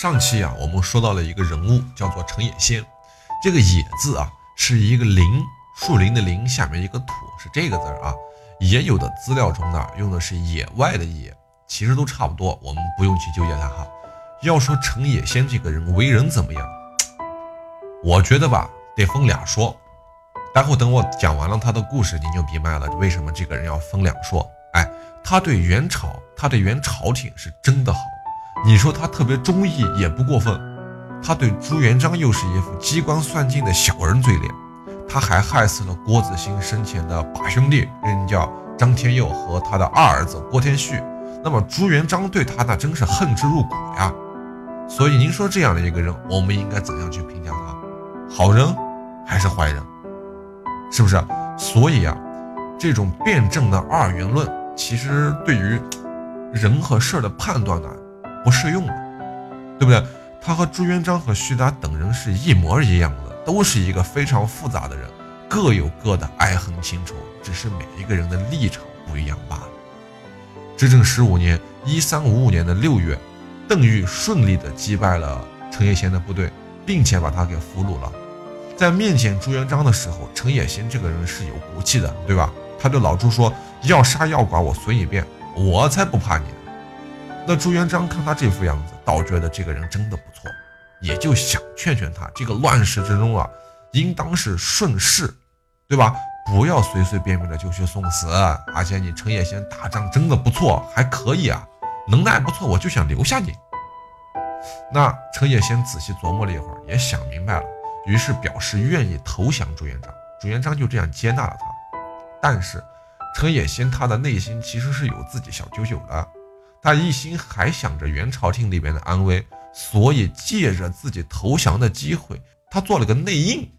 上期啊，我们说到了一个人物，叫做程野仙。这个“野”字啊，是一个林，树林的林，下面一个土，是这个字啊。也有的资料中呢，用的是野外的野，其实都差不多，我们不用去纠结它哈。要说程野仙这个人为人怎么样，我觉得吧，得分两说。待会等我讲完了他的故事，您就明白了为什么这个人要分两说。哎，他对元朝，他对元朝廷是真的好。你说他特别忠义也不过分。他对朱元璋又是一副机关算尽的小人嘴脸。他还害死了郭子兴生前的把兄弟，人叫张天佑和他的二儿子郭天旭。那么朱元璋对他那真是恨之入骨呀。所以您说这样的一个人，我们应该怎样去评价他？好人还是坏人？是不是？所以啊，这种辩证的二元论，其实对于人和事的判断呢，不适用的，对不对？他和朱元璋和徐达等人是一模一样的，都是一个非常复杂的人，各有各的爱恨情仇，只是每一个人的立场不一样罢了。至正十五年（一三五五年的六月），邓玉顺利的击败了程野仙的部队，并且把他给俘虏了。在面见朱元璋的时候，程野仙这个人是有骨气的，对吧？他对老朱说：“要杀要剐我随你便，我才不怕你。”那朱元璋看他这副样子，倒觉得这个人真的不错，也就想劝劝他：这个乱世之中啊，应当是顺势，对吧？不要随随便便的就去送死。而且你程野仙打仗真的不错，还可以啊，能耐不错，我就想留下你。那程野仙仔细琢磨了一会儿，也想明白了。于是表示愿意投降朱元璋，朱元璋就这样接纳了他。但是程野仙他的内心其实是有自己小九九的，他一心还想着元朝廷里边的安危，所以借着自己投降的机会，他做了个内应，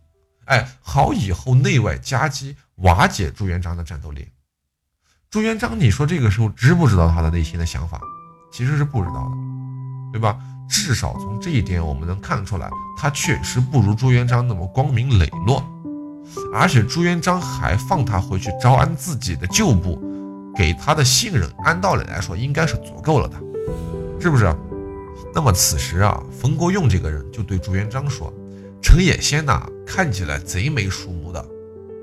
哎，好以后内外夹击，瓦解朱元璋的战斗力。朱元璋，你说这个时候知不知道他的内心的想法？其实是不知道的，对吧？至少从这一点，我们能看出来，他确实不如朱元璋那么光明磊落，而且朱元璋还放他回去招安自己的旧部，给他的信任，按道理来说应该是足够了的，是不是？那么此时啊，冯国用这个人就对朱元璋说：“程野仙呐，看起来贼眉鼠目的，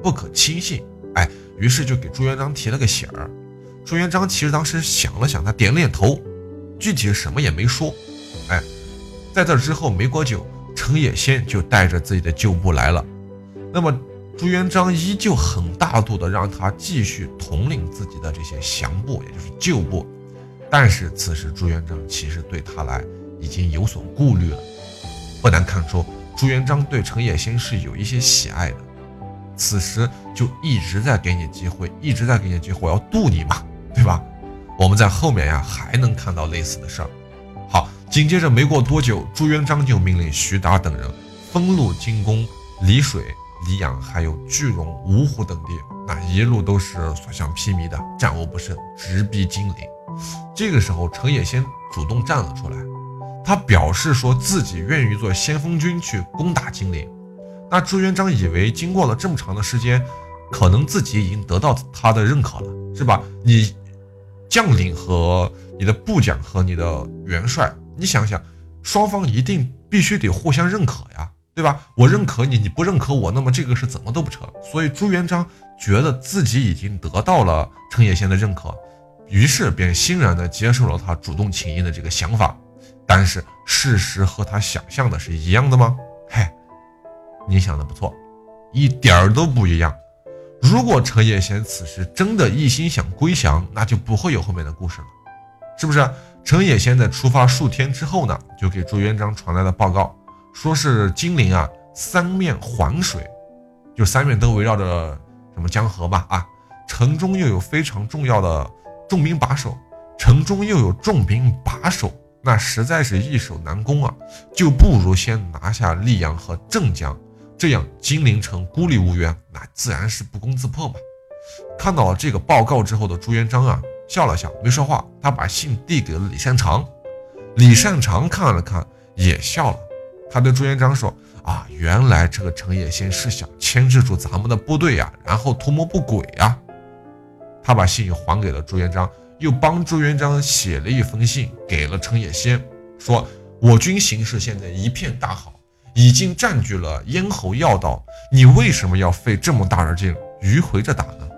不可轻信。”哎，于是就给朱元璋提了个醒儿。朱元璋其实当时想了想，他点了点头，具体什么也没说。哎，在这之后没多久，程野仙就带着自己的旧部来了。那么朱元璋依旧很大度的让他继续统领自己的这些降部，也就是旧部。但是此时朱元璋其实对他来已经有所顾虑了。不难看出，朱元璋对程野仙是有一些喜爱的。此时就一直在给你机会，一直在给你机会，我要渡你嘛，对吧？我们在后面呀还能看到类似的事儿。好紧接着没过多久，朱元璋就命令徐达等人封路进攻澧水、澧阳，还有句容、芜湖等地。那一路都是所向披靡的，战无不胜，直逼金陵。这个时候，程野先主动站了出来，他表示说自己愿意做先锋军去攻打金陵。那朱元璋以为经过了这么长的时间，可能自己已经得到他的认可了，是吧？你将领和你的部将和你的元帅。你想想，双方一定必须得互相认可呀，对吧？我认可你，你不认可我，那么这个是怎么都不成。所以朱元璋觉得自己已经得到了程野仙的认可，于是便欣然的接受了他主动请缨的这个想法。但是事实和他想象的是一样的吗？嘿，你想的不错，一点儿都不一样。如果程野仙此时真的一心想归降，那就不会有后面的故事了，是不是？程野仙在出发数天之后呢，就给朱元璋传来了报告，说是金陵啊三面环水，就三面都围绕着什么江河吧啊，城中又有非常重要的重兵把守，城中又有重兵把守，那实在是易守难攻啊，就不如先拿下溧阳和镇江，这样金陵城孤立无援，那自然是不攻自破嘛。看到了这个报告之后的朱元璋啊。笑了笑，没说话。他把信递给了李善长，李善长看了看，也笑了。他对朱元璋说：“啊，原来这个程野仙是想牵制住咱们的部队呀，然后图谋不轨呀。”他把信还给了朱元璋，又帮朱元璋写了一封信给了程野仙，说：“我军形势现在一片大好，已经占据了咽喉要道，你为什么要费这么大的劲迂回着打呢？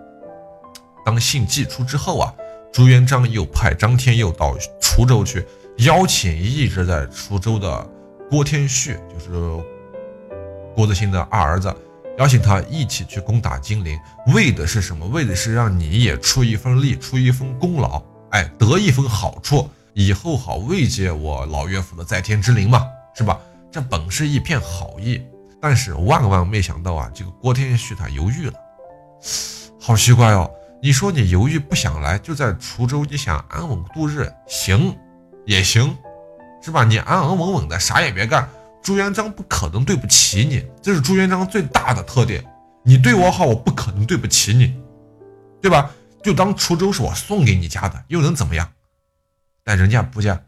当信寄出之后啊，朱元璋又派张天佑到滁州去，邀请一直在滁州的郭天旭，就是郭子兴的二儿子。邀请他一起去攻打金陵，为的是什么？为的是让你也出一份力，出一份功劳，哎，得一份好处，以后好慰藉我老岳父的在天之灵嘛，是吧？这本是一片好意，但是万万没想到啊，这个郭天旭他犹豫了，好奇怪哦！你说你犹豫不想来，就在滁州，你想安稳度日，行也行，是吧？你安安稳稳的，啥也别干。朱元璋不可能对不起你，这是朱元璋最大的特点。你对我好，我不可能对不起你，对吧？就当滁州是我送给你家的，又能怎么样？但人家不见，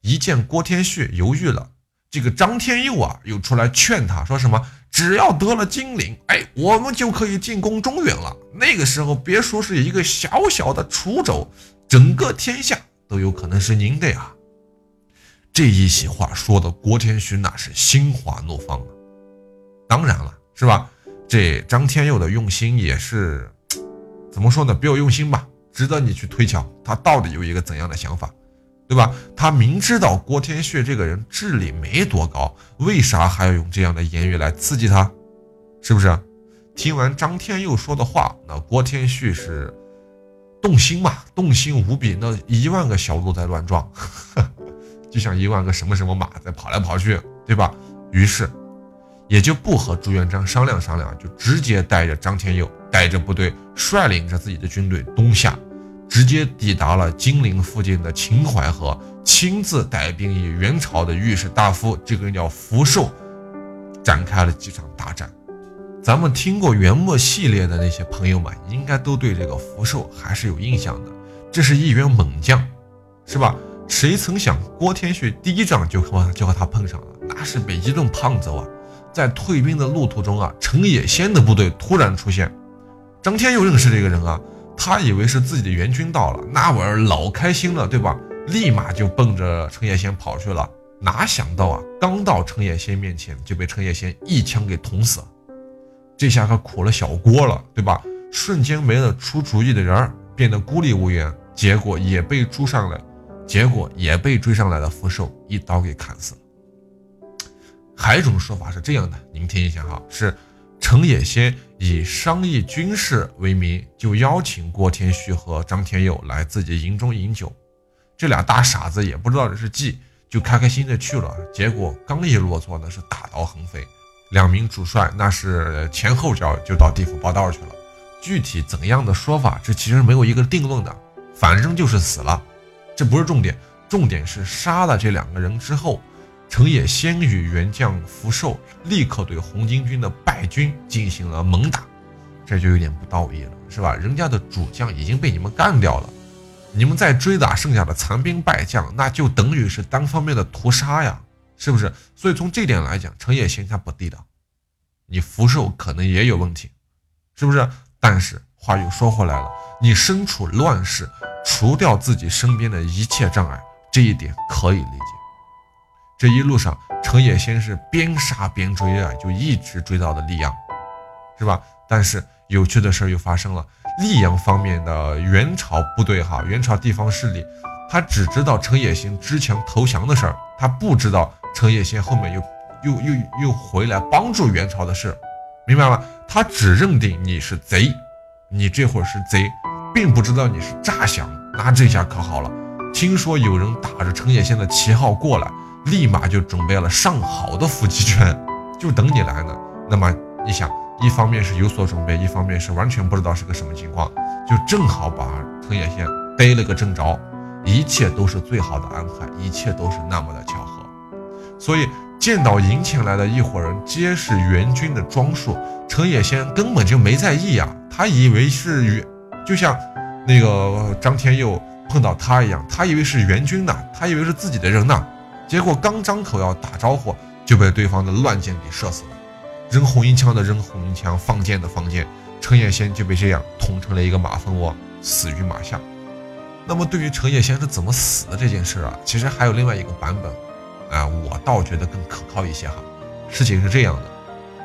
一见郭天旭犹豫了，这个张天佑啊又出来劝他说什么？只要得了金陵，哎，我们就可以进攻中原了。那个时候，别说是一个小小的滁州，整个天下都有可能是您的呀。这一席话说的郭天旭那是心花怒放啊！当然了，是吧？这张天佑的用心也是怎么说呢？比较用心吧，值得你去推敲他到底有一个怎样的想法，对吧？他明知道郭天旭这个人智力没多高，为啥还要用这样的言语来刺激他？是不是？听完张天佑说的话，那郭天旭是动心嘛？动心无比，那一万个小鹿在乱撞。就像一万个什么什么马在跑来跑去，对吧？于是也就不和朱元璋商量商量，就直接带着张天佑带着部队，率领着自己的军队东下，直接抵达了金陵附近的秦淮河，亲自带兵与元朝的御史大夫这个人叫福寿，展开了几场大战。咱们听过元末系列的那些朋友们，应该都对这个福寿还是有印象的，这是一员猛将，是吧？谁曾想，郭天旭第一仗就和就和他碰上了，那是被一顿胖揍啊！在退兵的路途中啊，程野先的部队突然出现，张天佑认识这个人啊，他以为是自己的援军到了，那玩意儿老开心了，对吧？立马就奔着程野先跑去了。哪想到啊，刚到程野先面前，就被程野先一枪给捅死了。这下可苦了小郭了，对吧？瞬间没了出主意的人儿，变得孤立无援，结果也被诛上了。结果也被追上来的福寿一刀给砍死了。还有一种说法是这样的，您听一下哈，是程野先以商议军事为名，就邀请郭天旭和张天佑来自己营中饮酒。这俩大傻子也不知道这是计，就开开心的去了。结果刚一落座呢，是大刀横飞，两名主帅那是前后脚就到地府报道去了。具体怎样的说法，这其实没有一个定论的，反正就是死了。这不是重点，重点是杀了这两个人之后，程野先与元将福寿立刻对红巾军的败军进行了猛打，这就有点不道义了，是吧？人家的主将已经被你们干掉了，你们再追打剩下的残兵败将，那就等于是单方面的屠杀呀，是不是？所以从这点来讲，程野先他不地道，你福寿可能也有问题，是不是？但是话又说回来了，你身处乱世。除掉自己身边的一切障碍，这一点可以理解。这一路上，程野先是边杀边追啊，就一直追到了溧阳，是吧？但是有趣的事又发生了，溧阳方面的元朝部队哈，元朝地方势力，他只知道程野先支强投降的事儿，他不知道程野先后面又又又又回来帮助元朝的事，明白吗？他只认定你是贼，你这会儿是贼。并不知道你是诈降，那这下可好了。听说有人打着程野先的旗号过来，立马就准备了上好的伏击圈，就等你来呢。那么你想，一方面是有所准备，一方面是完全不知道是个什么情况，就正好把程野先逮了个正着。一切都是最好的安排，一切都是那么的巧合。所以见到迎前来的一伙人皆是援军的装束，程野先根本就没在意呀，他以为是援。就像那个张天佑碰到他一样，他以为是援军呢，他以为是自己的人呢，结果刚张口要打招呼，就被对方的乱箭给射死了。扔红缨枪的扔红缨枪，放箭的放箭，程野先就被这样捅成了一个马蜂窝，死于马下。那么对于程野先是怎么死的这件事啊，其实还有另外一个版本，啊，我倒觉得更可靠一些哈。事情是这样的，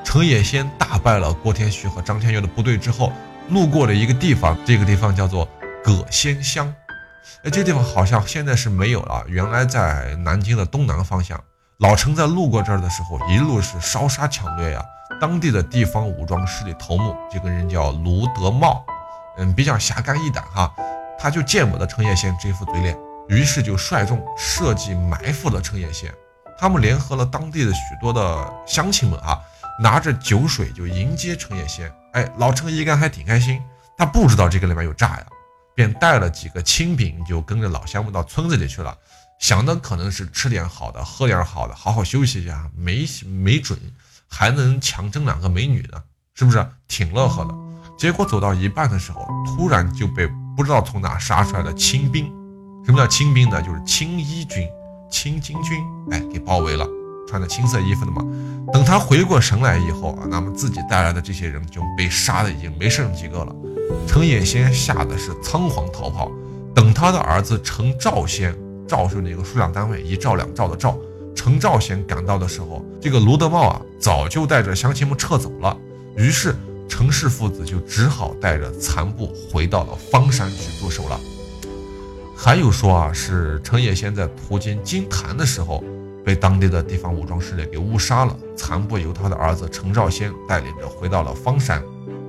程野先打败了郭天旭和张天佑的部队之后，路过了一个地方，这个地方叫做葛仙乡。哎，这地方好像现在是没有了，原来在南京的东南方向。老程在路过这儿的时候，一路是烧杀抢掠呀。当地的地方武装势力头目，这个人叫卢德茂，嗯，比较侠肝义胆哈。他就见不得程野仙这副嘴脸，于是就率众设计埋伏了程野仙。他们联合了当地的许多的乡亲们啊，拿着酒水就迎接程野仙。哎，老程一看还挺开心，他不知道这个里面有诈呀，便带了几个亲兵，就跟着老乡们到村子里去了。想的可能是吃点好的，喝点好的，好好休息一下，没没准还能强征两个美女呢，是不是挺乐呵的？结果走到一半的时候，突然就被不知道从哪杀出来的清兵，什么叫清兵呢？就是青衣军、青巾军，哎，给包围了，穿的青色衣服的嘛。等他回过神来以后啊，那么自己带来的这些人就被杀的已经没剩几个了。程野先吓得是仓皇逃跑，等他的儿子程兆先。赵是那个数量单位，一兆两兆的兆。程兆先赶到的时候，这个卢德茂啊，早就带着乡亲们撤走了。于是程氏父子就只好带着残部回到了方山去驻守了。还有说啊，是程野先在途经金坛的时候，被当地的地方武装势力给误杀了，残部由他的儿子程兆先带领着回到了方山。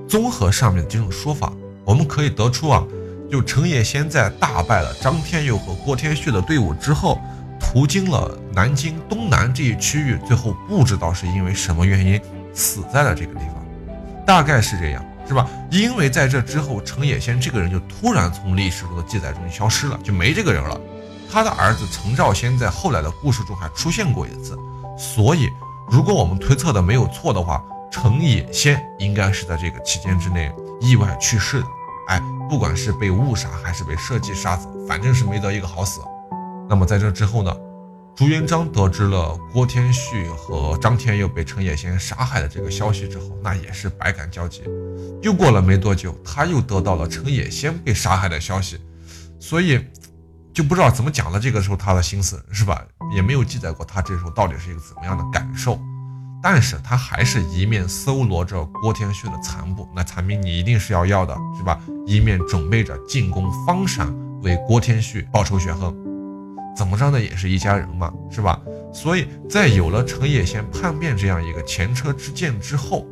综合上面的这种说法，我们可以得出啊。就程野先在大败了张天佑和郭天旭的队伍之后，途经了南京东南这一区域，最后不知道是因为什么原因死在了这个地方，大概是这样，是吧？因为在这之后，程野先这个人就突然从历史中的记载中消失了，就没这个人了。他的儿子程兆先在后来的故事中还出现过一次，所以如果我们推测的没有错的话，程野先应该是在这个期间之内意外去世的。哎，不管是被误杀还是被设计杀死，反正是没得一个好死。那么在这之后呢，朱元璋得知了郭天旭和张天佑被程野先杀害的这个消息之后，那也是百感交集。又过了没多久，他又得到了程野先被杀害的消息，所以就不知道怎么讲了。这个时候他的心思是吧，也没有记载过他这时候到底是一个怎么样的感受。但是他还是一面搜罗着郭天旭的残部，那残兵你一定是要要的，是吧？一面准备着进攻方山，为郭天旭报仇雪恨。怎么着呢？也是一家人嘛，是吧？所以在有了程野先叛变这样一个前车之鉴之后，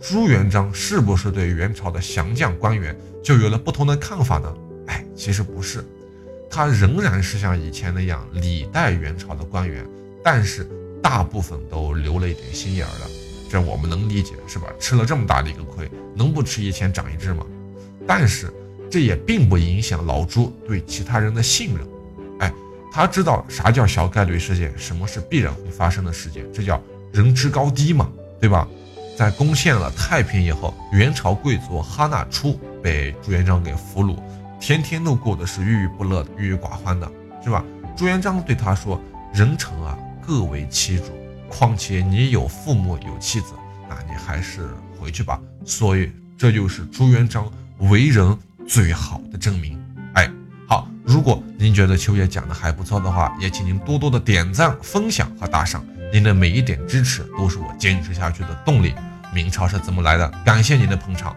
朱元璋是不是对元朝的降将官员就有了不同的看法呢？哎，其实不是，他仍然是像以前那样礼待元朝的官员，但是。大部分都留了一点心眼儿的，这我们能理解，是吧？吃了这么大的一个亏，能不吃一堑长一智吗？但是这也并不影响老朱对其他人的信任。哎，他知道啥叫小概率事件，什么是必然会发生的事件，这叫人之高低嘛，对吧？在攻陷了太平以后，元朝贵族哈纳初被朱元璋给俘虏，天天都过得是郁郁不乐、郁郁寡欢的，是吧？朱元璋对他说：“人臣啊。”各为其主，况且你有父母有妻子，那你还是回去吧。所以这就是朱元璋为人最好的证明。哎，好，如果您觉得秋叶讲的还不错的话，也请您多多的点赞、分享和打赏。您的每一点支持都是我坚持下去的动力。明朝是怎么来的？感谢您的捧场，